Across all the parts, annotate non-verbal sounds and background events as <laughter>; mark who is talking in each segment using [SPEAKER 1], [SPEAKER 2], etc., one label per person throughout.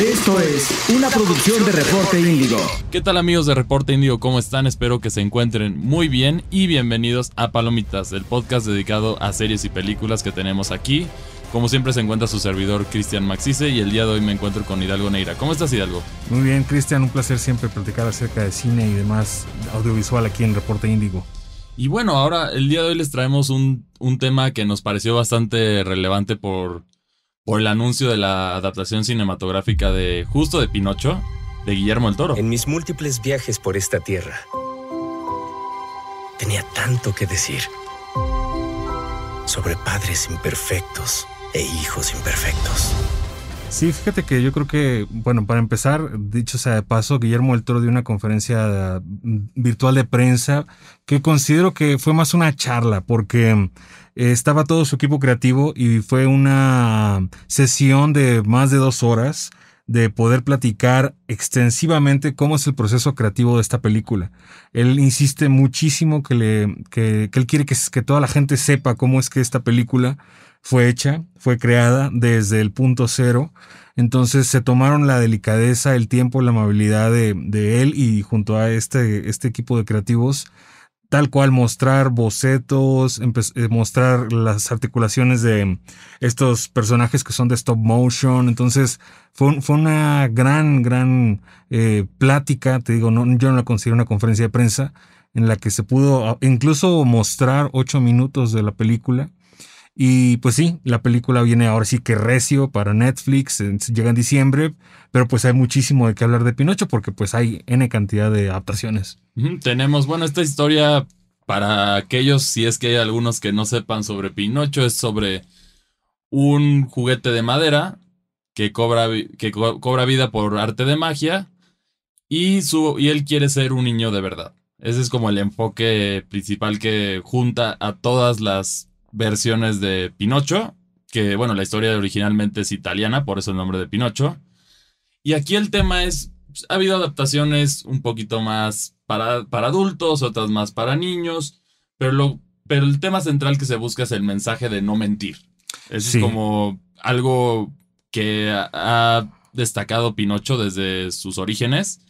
[SPEAKER 1] Esto es una producción de Reporte Índigo.
[SPEAKER 2] ¿Qué tal amigos de Reporte Índigo? ¿Cómo están? Espero que se encuentren muy bien y bienvenidos a Palomitas, el podcast dedicado a series y películas que tenemos aquí. Como siempre se encuentra su servidor Cristian Maxice y el día de hoy me encuentro con Hidalgo Neira. ¿Cómo estás Hidalgo?
[SPEAKER 3] Muy bien Cristian, un placer siempre platicar acerca de cine y demás audiovisual aquí en Reporte Índigo.
[SPEAKER 2] Y bueno, ahora el día de hoy les traemos un, un tema que nos pareció bastante relevante por, por el anuncio de la adaptación cinematográfica de justo de Pinocho, de Guillermo el Toro.
[SPEAKER 4] En mis múltiples viajes por esta tierra, tenía tanto que decir sobre padres imperfectos e hijos imperfectos.
[SPEAKER 3] Sí, fíjate que yo creo que, bueno, para empezar, dicho sea de paso, Guillermo del Toro dio una conferencia mm, virtual de prensa que considero que fue más una charla, porque eh, estaba todo su equipo creativo y fue una sesión de más de dos horas de poder platicar extensivamente cómo es el proceso creativo de esta película. Él insiste muchísimo que, le, que, que él quiere que, que toda la gente sepa cómo es que esta película fue hecha, fue creada desde el punto cero. Entonces se tomaron la delicadeza, el tiempo, la amabilidad de, de él y junto a este, este equipo de creativos tal cual mostrar bocetos, eh, mostrar las articulaciones de estos personajes que son de stop motion. Entonces fue, fue una gran, gran eh, plática, te digo, no, yo no la considero una conferencia de prensa, en la que se pudo ah, incluso mostrar ocho minutos de la película y pues sí, la película viene ahora sí que recio para Netflix, llega en diciembre, pero pues hay muchísimo de qué hablar de Pinocho porque pues hay N cantidad de adaptaciones.
[SPEAKER 2] Tenemos, bueno, esta historia para aquellos, si es que hay algunos que no sepan sobre Pinocho, es sobre un juguete de madera que cobra, que cobra vida por arte de magia y, su, y él quiere ser un niño de verdad. Ese es como el enfoque principal que junta a todas las versiones de Pinocho, que bueno, la historia originalmente es italiana, por eso el nombre de Pinocho. Y aquí el tema es, pues, ha habido adaptaciones un poquito más para, para adultos, otras más para niños, pero, lo, pero el tema central que se busca es el mensaje de no mentir. es como algo que ha destacado Pinocho desde sus orígenes.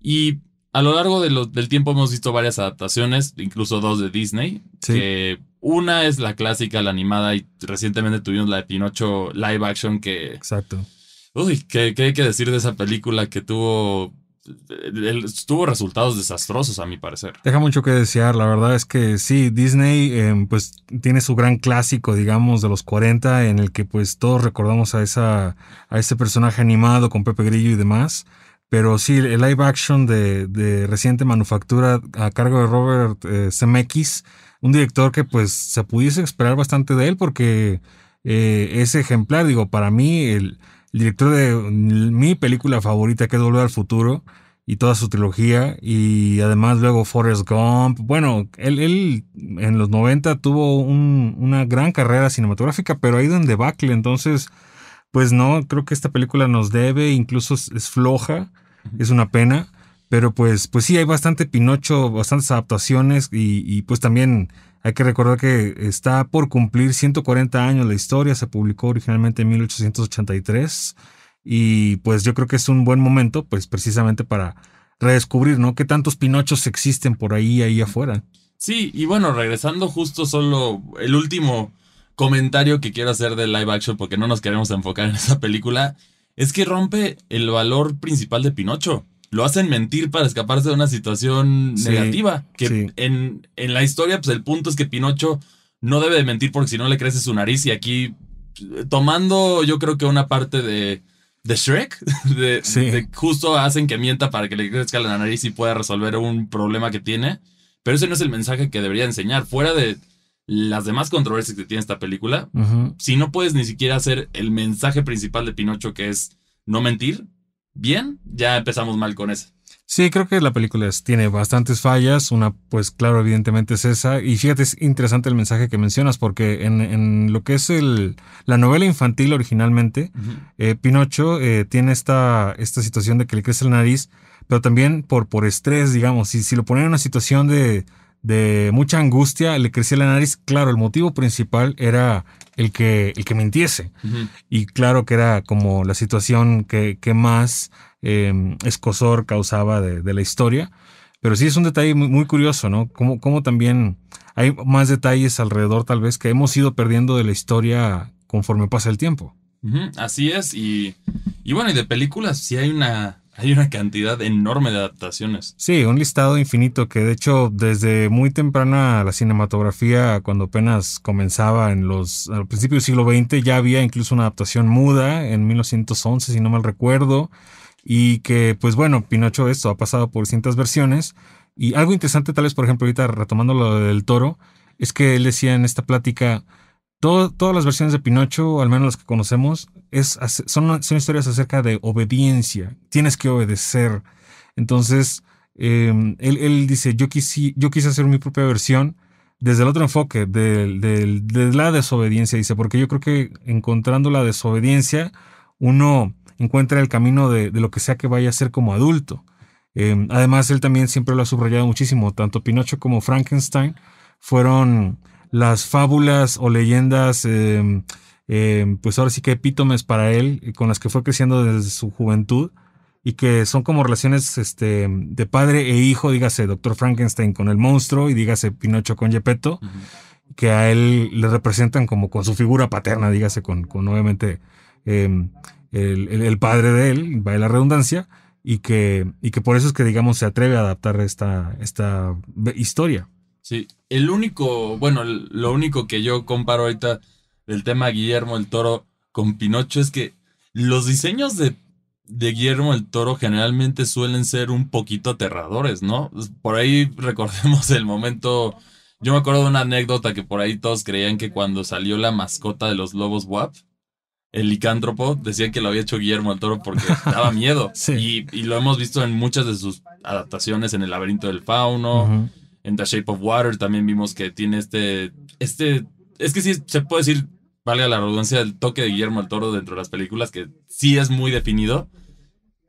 [SPEAKER 2] Y a lo largo del tiempo hemos visto varias adaptaciones, incluso dos de Disney, que una es la clásica, la animada, y recientemente tuvimos la de Pinocho live action que...
[SPEAKER 3] Exacto.
[SPEAKER 2] Uy, ¿qué, hay que decir de esa película que tuvo... tuvo resultados desastrosos, a mi parecer.
[SPEAKER 3] Deja mucho que desear, la verdad es que sí, Disney em, pues tiene su gran clásico, digamos, de los 40, en el que pues todos recordamos a, esa, a ese personaje animado con Pepe Grillo y demás. Pero sí, el live action de, reciente manufactura a cargo de Robert eh, Zemeckis un director que pues se pudiese esperar bastante de él porque eh, ese ejemplar, digo, para mí el, director de mi película favorita que es Volver al Futuro y toda su trilogía y además luego Forrest Gump. Bueno, él, él en los 90 tuvo una gran carrera cinematográfica, pero ha ido en debacle, entonces pues no, creo que esta película nos debe, incluso es floja, es una pena. Pero pues, pues sí, hay bastante Pinocho, bastantes adaptaciones y, pues también hay que recordar que está por cumplir 140 años la historia, se publicó originalmente en 1883 y pues yo creo que es un buen momento pues precisamente para redescubrir, ¿no? ¿Qué tantos Pinochos existen por ahí, ahí afuera?
[SPEAKER 2] Sí, y bueno, regresando justo solo el último comentario que quiero hacer de live action porque no nos queremos enfocar en esa película, es que rompe el valor principal de Pinocho lo hacen mentir para escaparse de una situación negativa. Que en, en, la historia, pues el punto es que Pinocho no debe de mentir porque si no le crece su nariz. Y aquí, tomando yo creo que una parte de, de Shrek, <laughs> de, justo hacen que mienta para que le crezca la nariz y pueda resolver un problema que tiene. Pero ese no es el mensaje que debería enseñar. Fuera de las demás controversias que tiene esta película, si no puedes ni siquiera hacer el mensaje principal de Pinocho, que es no mentir, bien, ya empezamos mal con eso.
[SPEAKER 3] Sí, creo que la película tiene bastantes fallas. Una, pues claro, evidentemente es esa. Y fíjate, es interesante el mensaje que mencionas, porque en, lo que es el, la novela infantil originalmente, eh, Pinocho eh, tiene esta, esta situación de que le crece la nariz, pero también por, por estrés, digamos. Si, si lo ponen en una situación de, de mucha angustia, le crecía la nariz. Claro, el motivo principal era el que, el que mintiese. Y claro que era como la situación que, que más eh, escosor causaba de, de la historia. Pero sí es un detalle muy, muy curioso, ¿no? Como, como también hay más detalles alrededor tal vez que hemos ido perdiendo de la historia conforme pasa el tiempo.
[SPEAKER 2] Así es, y, y bueno, y de películas sí hay una, hay una cantidad enorme de adaptaciones.
[SPEAKER 3] Sí, un listado infinito que de hecho desde muy temprana la cinematografía, cuando apenas comenzaba en los, al principio del siglo XX, ya había incluso una adaptación muda en 1911, si no mal recuerdo, y que pues bueno, Pinocho esto ha pasado por distintas versiones. Y algo interesante tal vez, por ejemplo, ahorita retomando lo del toro, es que él decía en esta plática, todas las versiones de Pinocho, al menos las que conocemos, son, historias acerca de obediencia. Tienes que obedecer. Entonces, eh, él, dice, yo, quisi- yo quise hacer mi propia versión desde el otro enfoque, de, la desobediencia, dice, porque yo creo que encontrando la desobediencia, uno encuentra el camino de, lo que sea que vaya a ser como adulto. Eh, además, él también siempre lo ha subrayado muchísimo, tanto Pinocho como Frankenstein fueron las fábulas o leyendas, eh, eh, pues ahora sí que epítomes para él, y con las que fue creciendo desde su juventud y que son como relaciones este, de padre e hijo, dígase Doctor Frankenstein con el monstruo y dígase Pinocho con Gepetto, que a él le representan como con su figura paterna, dígase con, con obviamente eh, el, el- el padre de él, vaya la redundancia, y que, y que por eso es que digamos se atreve a adaptar esta, esta historia.
[SPEAKER 2] Sí, el único, bueno, lo único que yo comparo ahorita del tema Guillermo el Toro con Pinocho es que los diseños de, de Guillermo el Toro generalmente suelen ser un poquito aterradores, ¿no? Por ahí <laughs> recordemos el momento, yo me acuerdo de una anécdota que por ahí todos creían que cuando salió la mascota de los lobos WAP, el licántropo, decían que lo había hecho Guillermo el Toro porque <laughs> daba miedo.
[SPEAKER 3] Sí.
[SPEAKER 2] y, y lo hemos visto en muchas de sus adaptaciones en El laberinto del fauno. En The Shape of Water también vimos que tiene este. Este. Es que sí se puede decir, valga la redundancia, el toque de Guillermo del Toro dentro de las películas, que sí es muy definido.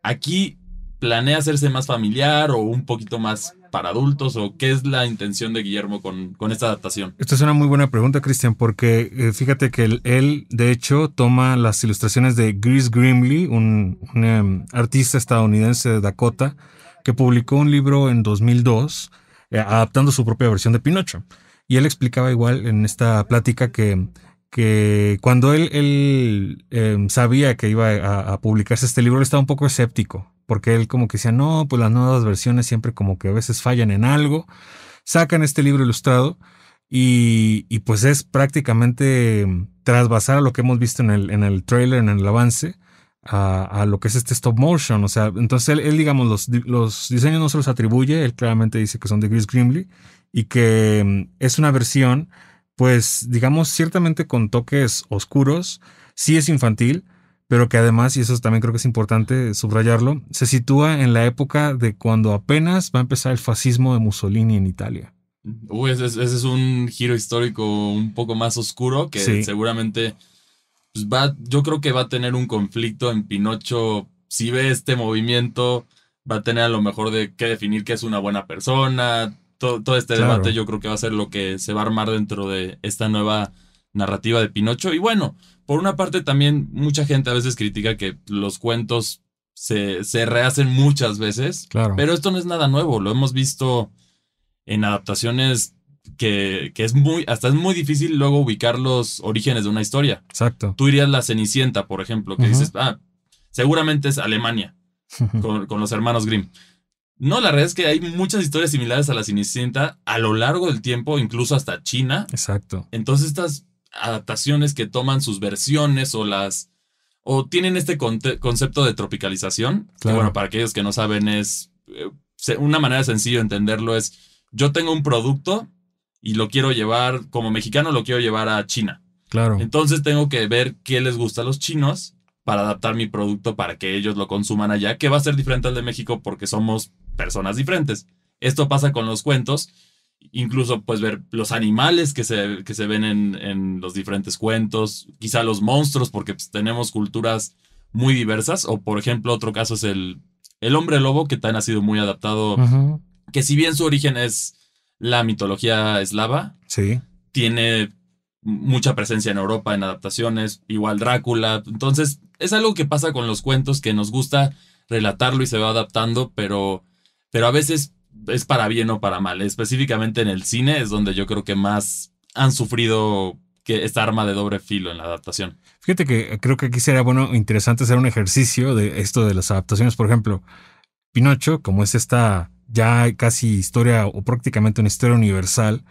[SPEAKER 2] Aquí planea hacerse más familiar o un poquito más para adultos, o qué es la intención de Guillermo con, con esta adaptación.
[SPEAKER 3] Esta es una muy buena pregunta, Cristian, porque eh, fíjate que él, de hecho, toma las ilustraciones de Gris Grimley, un, em, artista estadounidense de Dakota, que publicó un libro en 2002 eh, adaptando su propia versión de Pinocho. Y él explicaba igual en esta plática que, que cuando él, él em, sabía que iba a, publicarse este libro, él estaba un poco escéptico, porque él como que decía, no, pues las nuevas versiones siempre como que a veces fallan en algo. Sacan este libro ilustrado y, y pues es prácticamente em, trasvasar a lo que hemos visto en el, en el trailer, en el avance, a, a lo que es este stop motion. O sea, entonces él, él, digamos, los, los diseños no se los atribuye, él claramente dice que son de Chris Grimley y que em, es una versión, pues, digamos, ciertamente con toques oscuros, sí es infantil, pero que además, y eso también creo que es importante subrayarlo, se sitúa en la época de cuando apenas va a empezar el fascismo de Mussolini en Italia.
[SPEAKER 2] Uy, ese, es- ese es un giro histórico un poco más oscuro que
[SPEAKER 3] Sí.
[SPEAKER 2] seguramente pues, va, yo creo que va a tener un conflicto en Pinocho. Si ve este movimiento, va a tener a lo mejor de qué definir qué es una buena persona. Todo, todo este
[SPEAKER 3] Claro.
[SPEAKER 2] debate yo creo que va a ser lo que se va a armar dentro de esta nueva narrativa de Pinocho. Y bueno, por una parte también mucha gente a veces critica que los cuentos se, se rehacen muchas veces.
[SPEAKER 3] Claro.
[SPEAKER 2] Pero esto no es nada nuevo, lo hemos visto en adaptaciones que, que es muy, hasta es muy difícil luego ubicar los orígenes de una historia.
[SPEAKER 3] Exacto.
[SPEAKER 2] Tú dirías La Cenicienta, por ejemplo, que dices, ah, seguramente es Alemania, <laughs> con, con los hermanos Grimm. No, la verdad es que hay muchas historias similares a La Cenicienta a lo largo del tiempo, incluso hasta China.
[SPEAKER 3] Exacto.
[SPEAKER 2] Entonces estas adaptaciones que toman sus versiones o las... o tienen este concepto de tropicalización, que
[SPEAKER 3] Claro.
[SPEAKER 2] bueno, para aquellos que no saben es... eh, una manera sencilla de entenderlo es, yo tengo un producto y lo quiero llevar, como mexicano lo quiero llevar a China.
[SPEAKER 3] Claro.
[SPEAKER 2] Entonces tengo que ver qué les gusta a los chinos para adaptar mi producto para que ellos lo consuman allá, que va a ser diferente al de México porque somos personas diferentes. Esto pasa con los cuentos, incluso pues ver los animales que se, que se ven en, en los diferentes cuentos, quizá los monstruos porque pues, tenemos culturas muy diversas, o por ejemplo otro caso es el, el hombre lobo que también ha sido muy adaptado que si bien su origen es la mitología eslava.
[SPEAKER 3] Sí.
[SPEAKER 2] Tiene mucha presencia en Europa en adaptaciones, igual Drácula. Entonces, es algo que pasa con los cuentos que nos gusta relatarlo y se va adaptando, pero, pero a veces es para bien o para mal. Específicamente en el cine es donde yo creo que más han sufrido que esta arma de doble filo en la adaptación.
[SPEAKER 3] Fíjate que creo que aquí sería bueno, interesante hacer un ejercicio de esto de las adaptaciones. Por ejemplo, Pinocho, como es esta ya casi historia o prácticamente una historia universal,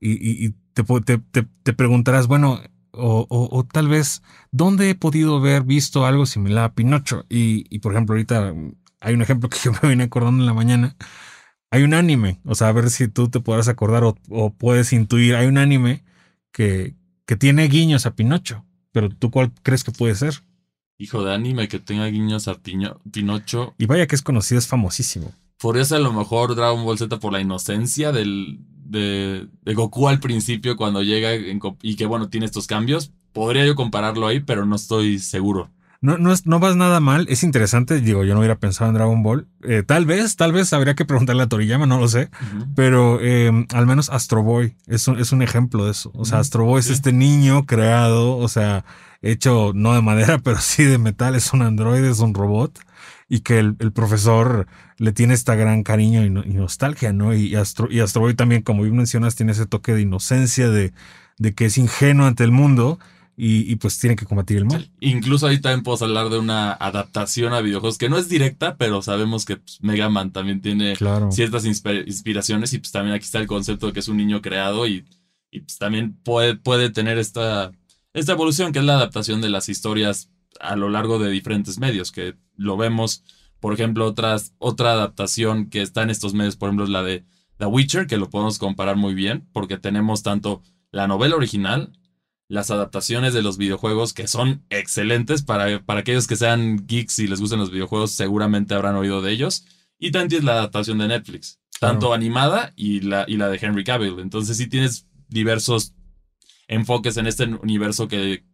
[SPEAKER 3] y, te, te, preguntarás, bueno, o, o, tal vez, ¿dónde he podido haber visto algo similar a Pinocho? Y, y, por ejemplo, ahorita hay un ejemplo que <laughs> yo me vine acordando en la mañana. Hay un anime, o sea, a ver si tú te podrás acordar o, o puedes intuir. Hay un anime que, que tiene guiños a Pinocho, pero ¿tú cuál crees que puede ser?
[SPEAKER 2] Hijo de anime que tenga guiños a Pinocho.
[SPEAKER 3] Y vaya que es conocido, es famosísimo.
[SPEAKER 2] Ser a lo mejor Dragon Ball Z por la inocencia del, de, Goku al principio cuando llega y que bueno, tiene estos cambios. Podría yo compararlo ahí, pero no estoy seguro.
[SPEAKER 3] No, no, es, no vas nada mal, es interesante, digo, yo no hubiera pensado en Dragon Ball. Eh, tal vez, tal vez habría que preguntarle a Toriyama, no lo sé, pero em, al menos Astro Boy es un, es un ejemplo de eso. O sea, Astro Boy es este niño creado, o sea, hecho no de madera, <laughs> pero sí de metal, es un androide, es un robot y que el, profesor le tiene esta gran cariño y, nostalgia, ¿no? Y Astro, y Astro Boy también, como bien mencionas, tiene ese toque de inocencia, de, de que es ingenuo ante el mundo. Y, pues tiene que combatir el mal.
[SPEAKER 2] Incluso ahí también podemos hablar de una adaptación a videojuegos que no es directa, pero sabemos que pues, Mega Man también tiene ciertas inspiraciones y pues también aquí está el concepto de que es un niño creado y, y pues también puede, puede tener esta, esta evolución que es la adaptación de las historias a lo largo de diferentes medios, que lo vemos, por ejemplo, otras, otra adaptación que está en estos medios, por ejemplo, es la de The Witcher, que lo podemos comparar muy bien, porque tenemos tanto la novela original, las adaptaciones de los videojuegos, que son excelentes para, para aquellos que sean geeks y les gusten los videojuegos, seguramente habrán oído de ellos, y también tienes la adaptación de Netflix, tanto animada y la, y la de Henry Cavill. Entonces sí tienes diversos enfoques en este universo que,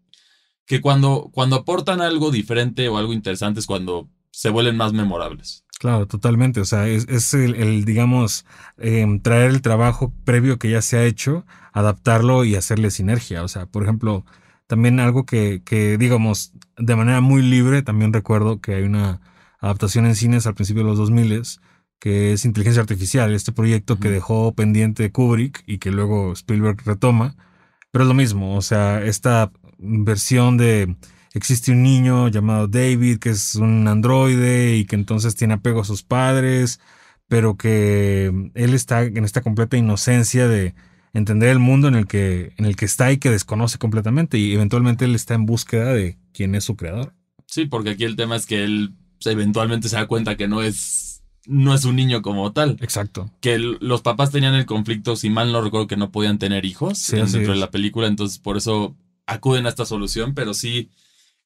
[SPEAKER 2] que cuando, cuando aportan algo diferente o algo interesante es cuando se vuelven más memorables.
[SPEAKER 3] Claro, totalmente. O sea, es, el, digamos, em, traer el trabajo previo que ya se ha hecho, adaptarlo y hacerle sinergia. O sea, por ejemplo, también algo que, que, digamos, de manera muy libre, también recuerdo que hay una adaptación en cines al principio de los 2000 que es inteligencia artificial, este proyecto que dejó pendiente Kubrick y que luego Spielberg retoma. Pero es lo mismo, o sea, esta versión de existe un niño llamado David que es un androide y que entonces tiene apego a sus padres, pero que él está en esta completa inocencia de entender el mundo en el que, en el que está y que desconoce completamente y eventualmente él está en búsqueda de quién es su creador.
[SPEAKER 2] Sí, porque aquí el tema es que él eventualmente se da cuenta que no es no es un niño como tal.
[SPEAKER 3] Exacto.
[SPEAKER 2] Que los papás tenían el conflicto, si mal no recuerdo, que no podían tener hijos dentro de la película, entonces por eso acuden a esta solución, pero sí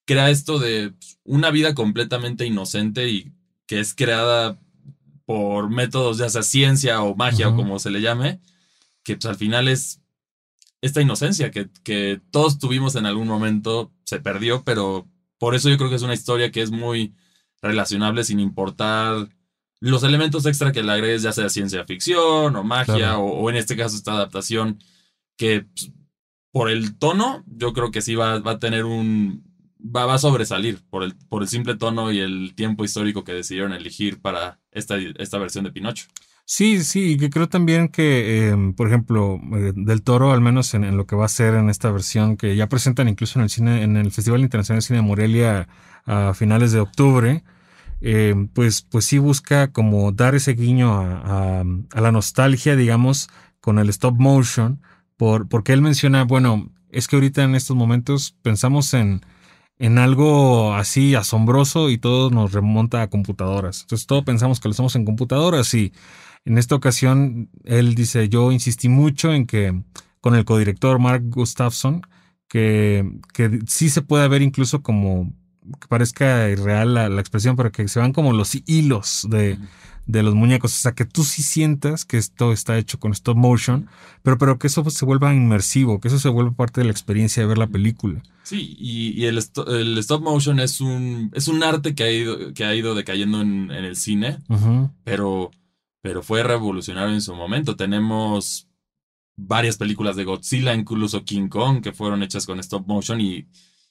[SPEAKER 2] crea esto de una vida completamente inocente y que es creada por métodos ya sea ciencia o magia o como se le llame, que pues al final es esta inocencia que, que todos tuvimos en algún momento, se perdió, pero por eso yo creo que es una historia que es muy relacionable sin importar los elementos extra que le agregues, ya sea ciencia ficción o magia, o, o, en este caso esta adaptación que pues, por el tono, yo creo que sí va, va a tener un. Va, a sobresalir por el, por el simple tono y el tiempo histórico que decidieron elegir para esta, esta versión de Pinocho.
[SPEAKER 3] Sí, sí, y que creo también que, em, por ejemplo, eh, Del Toro, al menos en, lo que va a ser en esta versión, que ya presentan incluso en el cine, en el Festival Internacional de Cine de Morelia a finales de octubre, em, pues, pues sí busca como dar ese guiño a la nostalgia, digamos, con el stop motion, porque él menciona, bueno, es que ahorita en estos momentos pensamos en, en algo así asombroso y todo nos remonta a computadoras. Entonces todo pensamos que lo hacemos en computadoras y en esta ocasión él dice, yo insistí mucho en que con el codirector Mark Gustafson, que, que sí se puede ver incluso como que parezca irreal la, la expresión, pero que se van como los hilos de, de los muñecos. O sea, que tú sí sientas que esto está hecho con stop motion, pero, pero que eso se vuelva inmersivo, que eso se vuelva parte de la experiencia de ver la película.
[SPEAKER 2] Sí, y, el, stop motion es un, es un arte que ha ido, que ha ido decayendo en, el cine, pero pero fue revolucionario en su momento. Tenemos varias películas de Godzilla, incluso King Kong, que fueron hechas con stop motion y,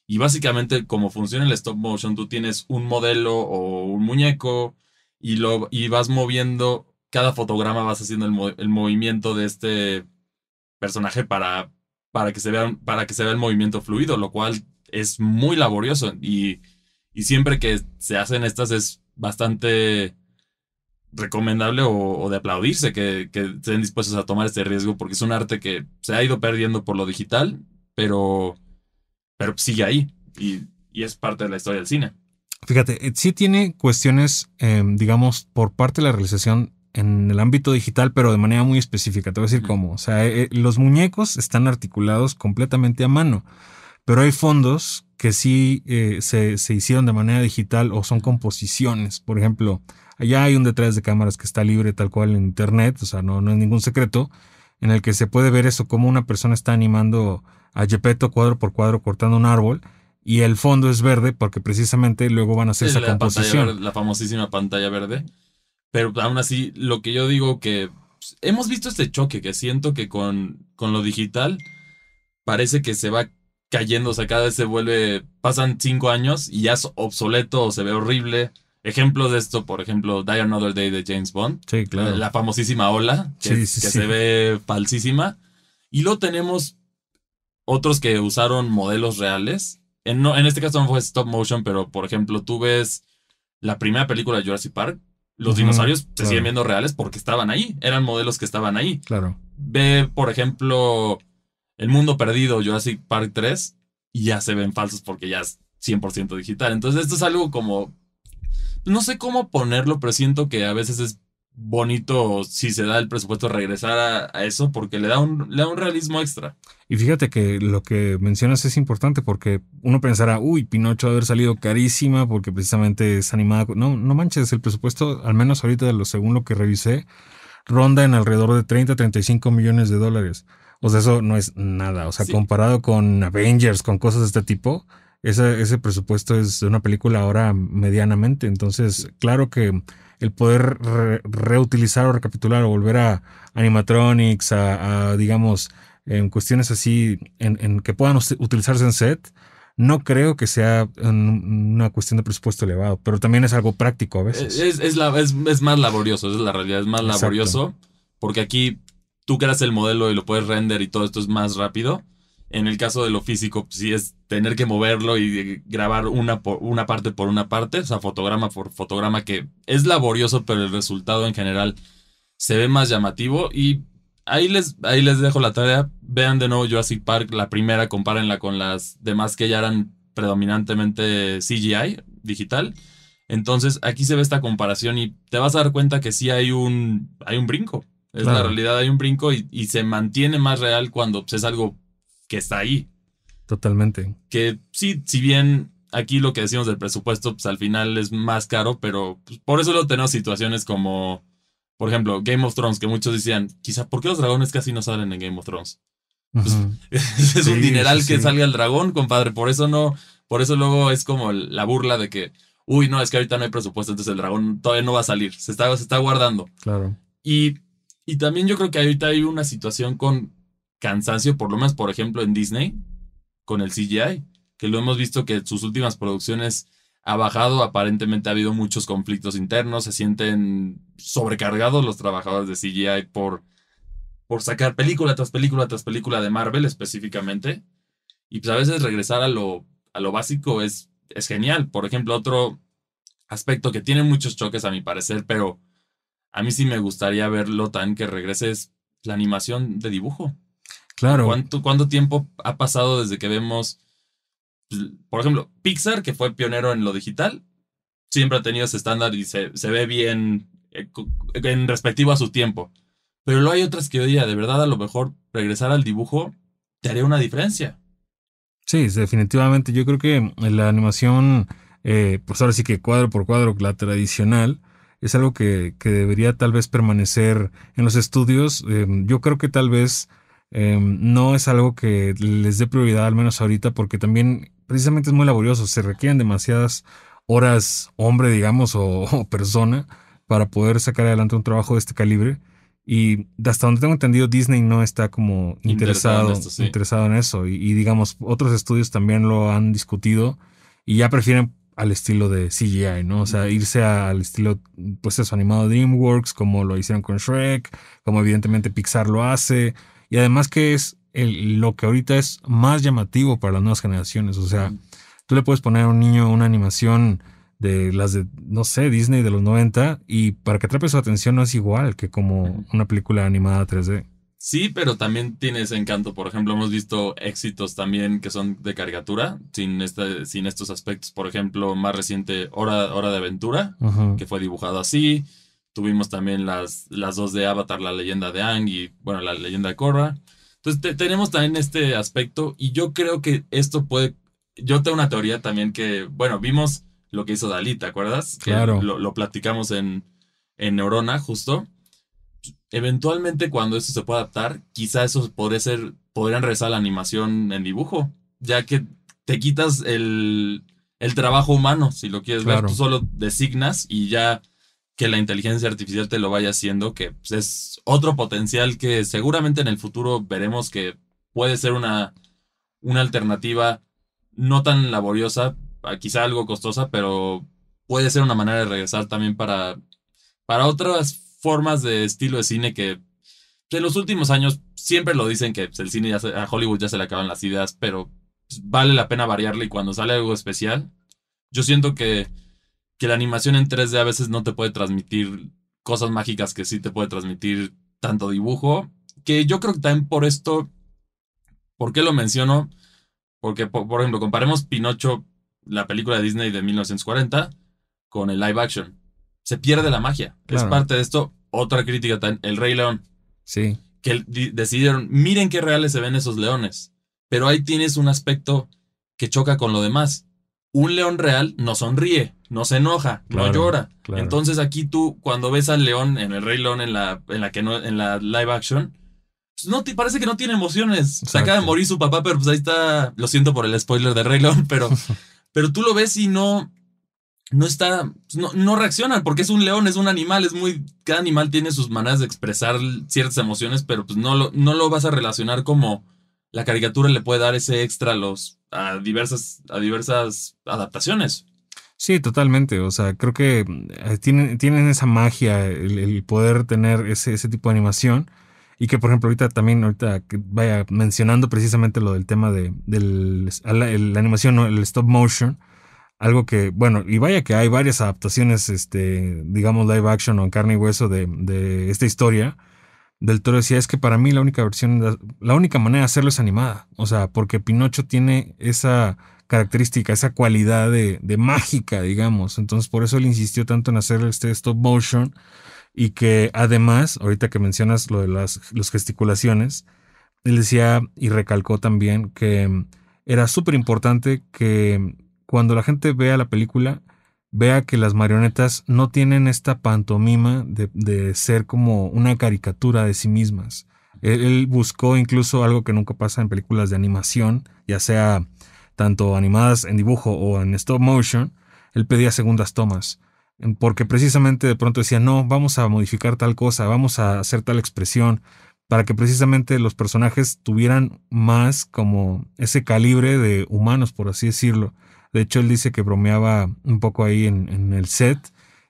[SPEAKER 2] y básicamente como funciona el stop motion, tú tienes un modelo o un muñeco y, lo, y vas moviendo, cada fotograma vas haciendo el, el movimiento de este personaje para, para, que se vea, para que se vea el movimiento fluido, lo cual es muy laborioso y, y siempre que se hacen estas es bastante recomendable o, de aplaudirse que, que, estén dispuestos a tomar este riesgo porque es un arte que se ha ido perdiendo por lo digital, pero, pero sigue ahí y, y es parte de la historia del cine.
[SPEAKER 3] Fíjate, eh, sí tiene cuestiones, em, digamos, por parte de la realización en el ámbito digital, pero de manera muy específica. Te voy a decir cómo. O sea, eh, eh, los muñecos están articulados completamente a mano, pero hay fondos que sí se, se, hicieron de manera digital o son composiciones. Por ejemplo, allá hay un detrás de cámaras que está libre tal cual en internet, o sea, no, no es ningún secreto, en el que se puede ver eso, como una persona está animando a Gepetto cuadro por cuadro cortando un árbol y el fondo es verde porque precisamente luego van a hacer esa composición.
[SPEAKER 2] la famosísima pantalla verde. Pero aún así, lo que yo digo que pues, hemos visto este choque que siento que con, con lo digital parece que se va cayendo, o sea, cada vez se vuelve, pasan cinco años y ya es obsoleto o se ve horrible. Ejemplos de esto, por ejemplo, Die Another Day de James Bond.
[SPEAKER 3] Sí, claro.
[SPEAKER 2] La famosísima ola, que, se ve falsísima. Y luego tenemos otros que usaron modelos reales en, no, en este caso no fue stop motion, pero por ejemplo, tú ves la primera película de Jurassic Park, los dinosaurios se siguen viendo reales porque estaban ahí, eran modelos que estaban ahí.
[SPEAKER 3] Claro.
[SPEAKER 2] Ve, por ejemplo, El Mundo Perdido, Jurassic Park 3, y ya se ven falsos porque ya es 100% digital. Entonces, esto es algo como. No sé cómo ponerlo, pero siento que a veces es bonito si se da el presupuesto regresar a, eso porque le da, un, le da un realismo extra.
[SPEAKER 3] Y fíjate que lo que mencionas es importante porque uno pensará, uy, Pinocho ha haber salido carísima porque precisamente es animada. No, no manches, el presupuesto, al menos ahorita, de lo, según lo que revisé, ronda en alrededor de 30, 35 millones de dólares. O sea, eso no es nada. O sea, comparado con Avengers, con cosas de este tipo, ese, ese presupuesto es de una película ahora medianamente. Entonces, claro que el poder reutilizar o recapitular o volver a animatronics, a, digamos, en cuestiones así, en, que puedan utilizarse en set, no creo que sea una cuestión de presupuesto elevado, pero también es algo práctico a veces.
[SPEAKER 2] Es, es, la, es, más laborioso, es la realidad, es más laborioso, porque aquí tú creas el modelo y lo puedes render y todo esto es más rápido. En el caso de lo físico, pues, sí es tener que moverlo y grabar una, por, una parte por una parte, o sea, fotograma por fotograma, que es laborioso, pero el resultado en general se ve más llamativo. Y ahí les, ahí les dejo la tarea. Vean de nuevo Jurassic Park, la primera, compárenla con las demás que ya eran predominantemente CGI, digital. Entonces, aquí se ve esta comparación y te vas a dar cuenta que sí hay un, hay un brinco. Es la realidad, hay un brinco y, y, se mantiene más real cuando pues, es algo que está ahí.
[SPEAKER 3] Totalmente.
[SPEAKER 2] Que sí, si bien aquí lo que decimos del presupuesto, pues al final es más caro, pero pues, por eso lo tenemos situaciones como, por ejemplo, Game of Thrones, que muchos decían, quizá, ¿por qué los dragones casi no salen en Game of Thrones? Pues, <laughs> es un dineral que salga el dragón, compadre, por eso no, por eso luego es como la burla de que, uy, no, es que ahorita no hay presupuesto, entonces el dragón todavía no va a salir, se está, se está guardando.
[SPEAKER 3] Claro.
[SPEAKER 2] Y, y también yo creo que ahorita hay una situación con cansancio, por lo menos, por ejemplo, en Disney, con el CGI, que lo hemos visto que sus últimas producciones ha bajado, aparentemente ha habido muchos conflictos internos, se sienten sobrecargados los trabajadores de CGI por, por sacar película tras película tras película de Marvel específicamente. Y pues a veces regresar a lo, a lo básico es, es genial. Por ejemplo, otro aspecto que tiene muchos choques a mi parecer, pero a mí sí me gustaría verlo tan que regrese es la animación de dibujo.
[SPEAKER 3] Claro.
[SPEAKER 2] ¿Cuánto, ¿Cuánto tiempo ha pasado desde que vemos, pues, por ejemplo, Pixar, que fue pionero en lo digital, siempre ha tenido ese estándar y se, ve bien eh, en respectivo a su tiempo. Pero luego hay otras que, oye, de verdad, a lo mejor regresar al dibujo te haría una diferencia.
[SPEAKER 3] Sí, definitivamente. Yo creo que la animación, eh, pues ahora sí que cuadro por cuadro, la tradicional, es algo que, debería tal vez permanecer en los estudios. Em, yo creo que tal vez Em, no es algo que les dé prioridad, al menos ahorita, porque también precisamente es muy laborioso, se requieren demasiadas horas hombre, digamos, o, <laughs> persona para poder sacar adelante un trabajo de este calibre. Y hasta donde tengo entendido, Disney no está como interesado,
[SPEAKER 2] Interesado en esto, sí.
[SPEAKER 3] interesado en eso. Y, y digamos, otros estudios también lo han discutido y ya prefieren al estilo de CGI, ¿no? O sea, irse al estilo, pues eso, animado DreamWorks, como lo hicieron con Shrek, como evidentemente Pixar lo hace. Y además que es el- lo que ahorita es más llamativo para las nuevas generaciones. O sea, tú le puedes poner a un niño una animación de las de, no sé, Disney de los 90 y para que atrape su atención no es igual que como
[SPEAKER 2] Ujú.
[SPEAKER 3] una película animada 3D.
[SPEAKER 2] Sí, pero también tiene ese encanto. Por ejemplo, hemos visto éxitos también que son de caricatura, sin, este, sin estos aspectos. Por ejemplo, más reciente, Hora, Hora de Aventura, que fue dibujado así. Tuvimos también las, las dos de Avatar, la leyenda de Aang y, bueno, la leyenda de Korra. Entonces, te- tenemos también este aspecto y yo creo que esto puede... Yo tengo una teoría también que, bueno, vimos lo que hizo Dalí, ¿te acuerdas? Que
[SPEAKER 3] Claro.
[SPEAKER 2] Lo, lo platicamos en, en Neurona, justo. Eventualmente, cuando eso se pueda adaptar, quizá eso podría ser, podrían regresar la animación en dibujo, ya que te quitas el, el trabajo humano, si lo quieres
[SPEAKER 3] Claro.
[SPEAKER 2] ver, tú solo designas y ya que la inteligencia artificial te lo vaya haciendo, que pues, es otro potencial que seguramente en el futuro veremos que puede ser una, una alternativa no tan laboriosa, quizá algo costosa, pero puede ser una manera de regresar también para, para otras formas de estilo de cine que en los últimos años siempre lo dicen que pues, el cine ya se- a Hollywood ya se le acaban las ideas, pero pues, vale la pena variarle y cuando sale algo especial, yo siento que, que la animación en 3D a veces no te puede transmitir cosas mágicas que sí te puede transmitir tanto dibujo, que yo creo que también por esto, ¿por qué lo menciono? Porque, por, por ejemplo, comparemos Pinocho, la película de Disney de 1940, con el live action. Se pierde la magia. Es parte de esto. Otra crítica, también, El Rey León
[SPEAKER 3] Sí,
[SPEAKER 2] que decidieron, miren qué reales se ven esos leones. Pero ahí tienes un aspecto que choca con lo demás. Un león real no sonríe, no se enoja, no llora.
[SPEAKER 3] claro.
[SPEAKER 2] Entonces aquí tú, cuando ves al león en el Rey León en la, en la que no, en la live action, pues no te parece que no tiene emociones. Se acaba de morir su papá, pero pues ahí está. Lo siento por el spoiler de Rey León, pero, <laughs> pero tú lo ves y no. No está. pues, No, no reaccionan porque es un león, es un animal, es muy. Cada animal tiene sus maneras de expresar ciertas emociones, pero pues no lo, no lo vas a relacionar como la caricatura le puede dar ese extra a los. a diversas. a diversas adaptaciones.
[SPEAKER 3] Sí, totalmente. O sea, creo que eh, tienen, tienen esa magia, el, poder tener ese, ese tipo de animación. Y que, por ejemplo, ahorita también, ahorita que vaya mencionando precisamente lo del tema de del, la, el- la animación, ¿no? el stop motion. Algo que, bueno, y vaya que hay varias adaptaciones, este, digamos, live action o en carne y hueso de, de esta historia. Del Toro decía, es que para mí la única versión, la única manera de hacerlo es animada. O sea, porque Pinocho tiene esa característica, esa cualidad de, de mágica, digamos. Entonces, por eso él insistió tanto en hacer este stop motion y que además, ahorita que mencionas lo de las los gesticulaciones, él decía y recalcó también que mm, era súper importante que cuando la gente vea la película, vea que las marionetas no tienen esta pantomima de, ser como una caricatura de sí mismas. Él, él buscó incluso algo que nunca pasa en películas de animación, ya sea tanto animadas en dibujo o en stop motion, él pedía segundas tomas. Porque precisamente de pronto decía, no, vamos a modificar tal cosa, vamos a hacer tal expresión, para que precisamente los personajes tuvieran más como ese calibre de humanos, por así decirlo. De hecho, él dice que bromeaba un poco ahí en, el set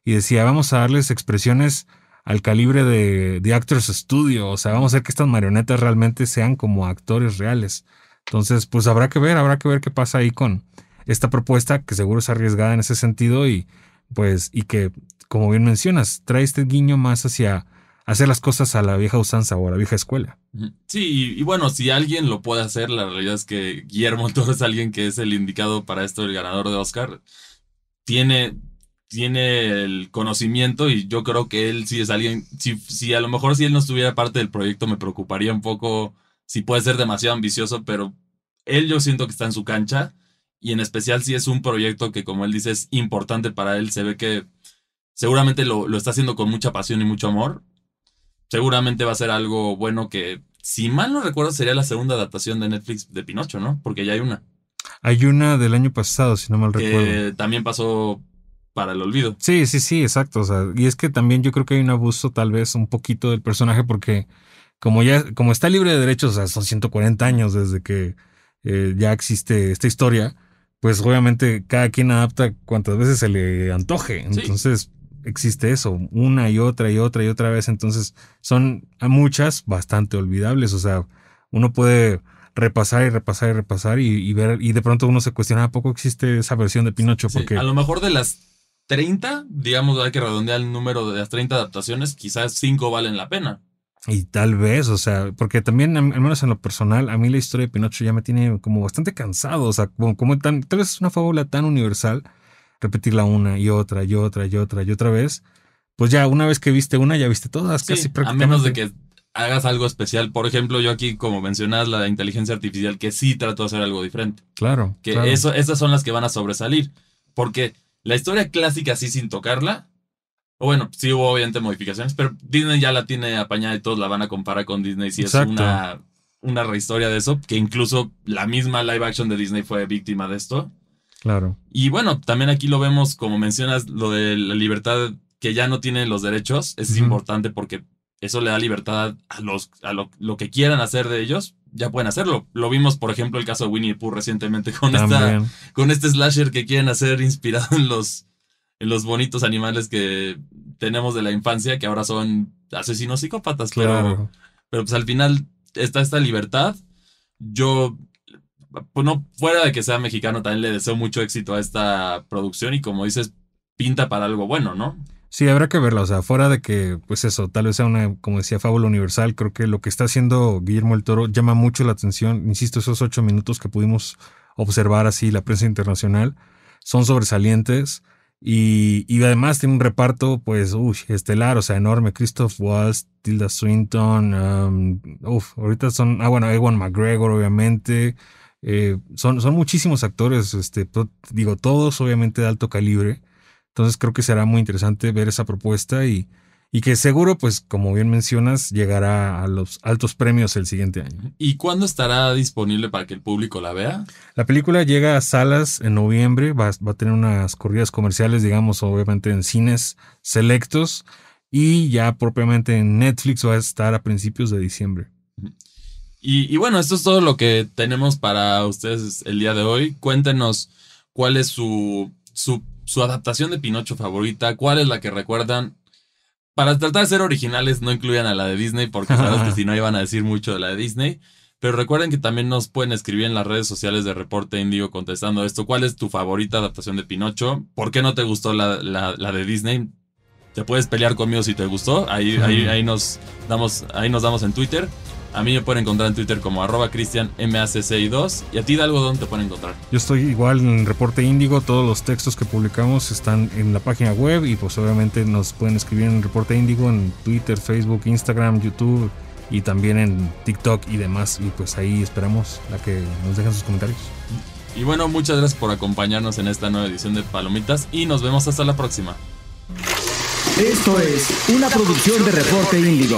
[SPEAKER 3] y decía, vamos a darles expresiones al calibre de, de Actors Studio, o sea, vamos a hacer que estas marionetas realmente sean como actores reales. Entonces, pues habrá que ver, habrá que ver qué pasa ahí con esta propuesta, que seguro es arriesgada en ese sentido y pues, y que, como bien mencionas, trae este guiño más hacia hacer las cosas a la vieja usanza o a la vieja escuela.
[SPEAKER 2] Sí, y, bueno, si alguien lo puede hacer, la realidad es que Guillermo <laughs> Toro es alguien que es el indicado para esto, el ganador de Oscar. Tiene, tiene el conocimiento y yo creo que él sí es alguien, si, si a lo mejor si él no estuviera parte del proyecto me preocuparía un poco si puede ser demasiado ambicioso, pero él yo siento que está en su cancha y en especial si es un proyecto que como él dice es importante para él, se ve que seguramente lo, lo está haciendo con mucha pasión y mucho amor. Seguramente va a ser algo bueno que, si mal no recuerdo, sería la segunda adaptación de Netflix de Pinocho, ¿no? Porque ya hay una.
[SPEAKER 3] Hay una del año pasado, si no mal
[SPEAKER 2] que
[SPEAKER 3] recuerdo.
[SPEAKER 2] también pasó para el olvido.
[SPEAKER 3] Sí, sí, sí, exacto. O sea, y es que también yo creo que hay un abuso tal vez un poquito del personaje porque como ya, como está libre de derechos, o sea, son 140 años desde que eh, ya existe esta historia, pues obviamente cada quien adapta cuantas veces se le antoje. Entonces existe eso, una y otra y otra y otra vez. Entonces son a muchas bastante olvidables. O sea, uno puede repasar y repasar y repasar y, ver, y de pronto uno se cuestiona, ¿a poco existe esa versión de Pinocho? Porque
[SPEAKER 2] a lo mejor de las 30, digamos, hay que redondear el número de las 30 adaptaciones, quizás 5 valen la pena.
[SPEAKER 3] Y tal vez, o sea, porque también, al menos en lo personal, a mí la historia de Pinocho ya me tiene como bastante cansado, o sea, como, como tan, tal vez es una fábula tan universal, repetirla una y otra y otra y otra y otra vez, pues ya una vez que viste una, ya viste todas, casi
[SPEAKER 2] prácticamente. A menos de que hagas algo especial. Por ejemplo, yo aquí, como mencionas, la inteligencia artificial, que sí trato de hacer algo diferente.
[SPEAKER 3] Claro.
[SPEAKER 2] Que Eso, esas son las que van a sobresalir. Porque la historia clásica, así sin tocarla, o bueno, sí hubo obviamente modificaciones, pero Disney ya la tiene apañada y todos la van a comparar con Disney si es una, una rehistoria de eso, que incluso la misma live action de Disney fue víctima de esto.
[SPEAKER 3] Claro.
[SPEAKER 2] Y bueno, también aquí lo vemos, como mencionas, lo de la libertad que ya no tienen los derechos, es importante porque eso le da libertad a los a lo, que quieran hacer de ellos, ya pueden hacerlo. Lo vimos, por ejemplo, el caso de Winnie the Pooh recientemente con esta con este slasher que quieren hacer <laughs> inspirado en los en los bonitos animales que tenemos de la infancia, que ahora son asesinos psicópatas, pero, pero pues al final está esta libertad. Yo, pues no, fuera de que sea mexicano, también le deseo mucho éxito a esta producción y como dices, pinta para algo bueno, ¿no?
[SPEAKER 3] Sí, habrá que verla, o sea, fuera de que, pues eso, tal vez sea una, como decía, fábula universal, creo que lo que está haciendo Guillermo el Toro llama mucho la atención, insisto, esos ocho minutos que pudimos observar así la prensa internacional son sobresalientes, y, además tiene un reparto, pues, uy, estelar, o sea, enorme. Christoph Waltz, Tilda Swinton, um, uf, ahorita son, ah, bueno, Ewan McGregor, obviamente. Eh, son, son muchísimos actores, este, digo, todos obviamente de alto calibre. Entonces creo que será muy interesante ver esa propuesta y, y que seguro, pues como bien mencionas, llegará a los altos premios el siguiente año.
[SPEAKER 2] ¿Y cuándo estará disponible para que el público la vea?
[SPEAKER 3] La película llega a salas en noviembre, va, a tener unas corridas comerciales, digamos, obviamente en cines selectos y ya propiamente en Netflix va a estar a principios de diciembre.
[SPEAKER 2] Y, bueno, esto es todo lo que tenemos para ustedes el día de hoy. Cuéntenos cuál es su, su, su adaptación de Pinocho favorita, cuál es la que recuerdan para tratar de ser originales no incluyan a la de Disney porque sabes que si no iban a decir mucho de la de Disney. Pero recuerden que también nos pueden escribir en las redes sociales de Reporte Índigo contestando esto. ¿Cuál es tu favorita adaptación de Pinocho? ¿Por qué no te gustó la, de Disney? Te puedes pelear conmigo si te gustó. Ahí, ahí, ahí, nos damos, ahí nos damos en Twitter. A mí me pueden encontrar en Twitter como arroba cristianmacci2. ¿Y a ti, Dalgo, dónde te pueden encontrar?
[SPEAKER 3] Yo estoy igual en Reporte Índigo. Todos los textos que publicamos están en la página web y pues obviamente nos pueden escribir en Reporte Índigo en Twitter, Facebook, Instagram, YouTube y también en TikTok y demás. Y pues ahí esperamos a que nos dejen sus comentarios.
[SPEAKER 2] Y bueno, muchas gracias por acompañarnos en esta nueva edición de Palomitas y nos vemos hasta la próxima.
[SPEAKER 1] Esto es una producción de Reporte Índigo.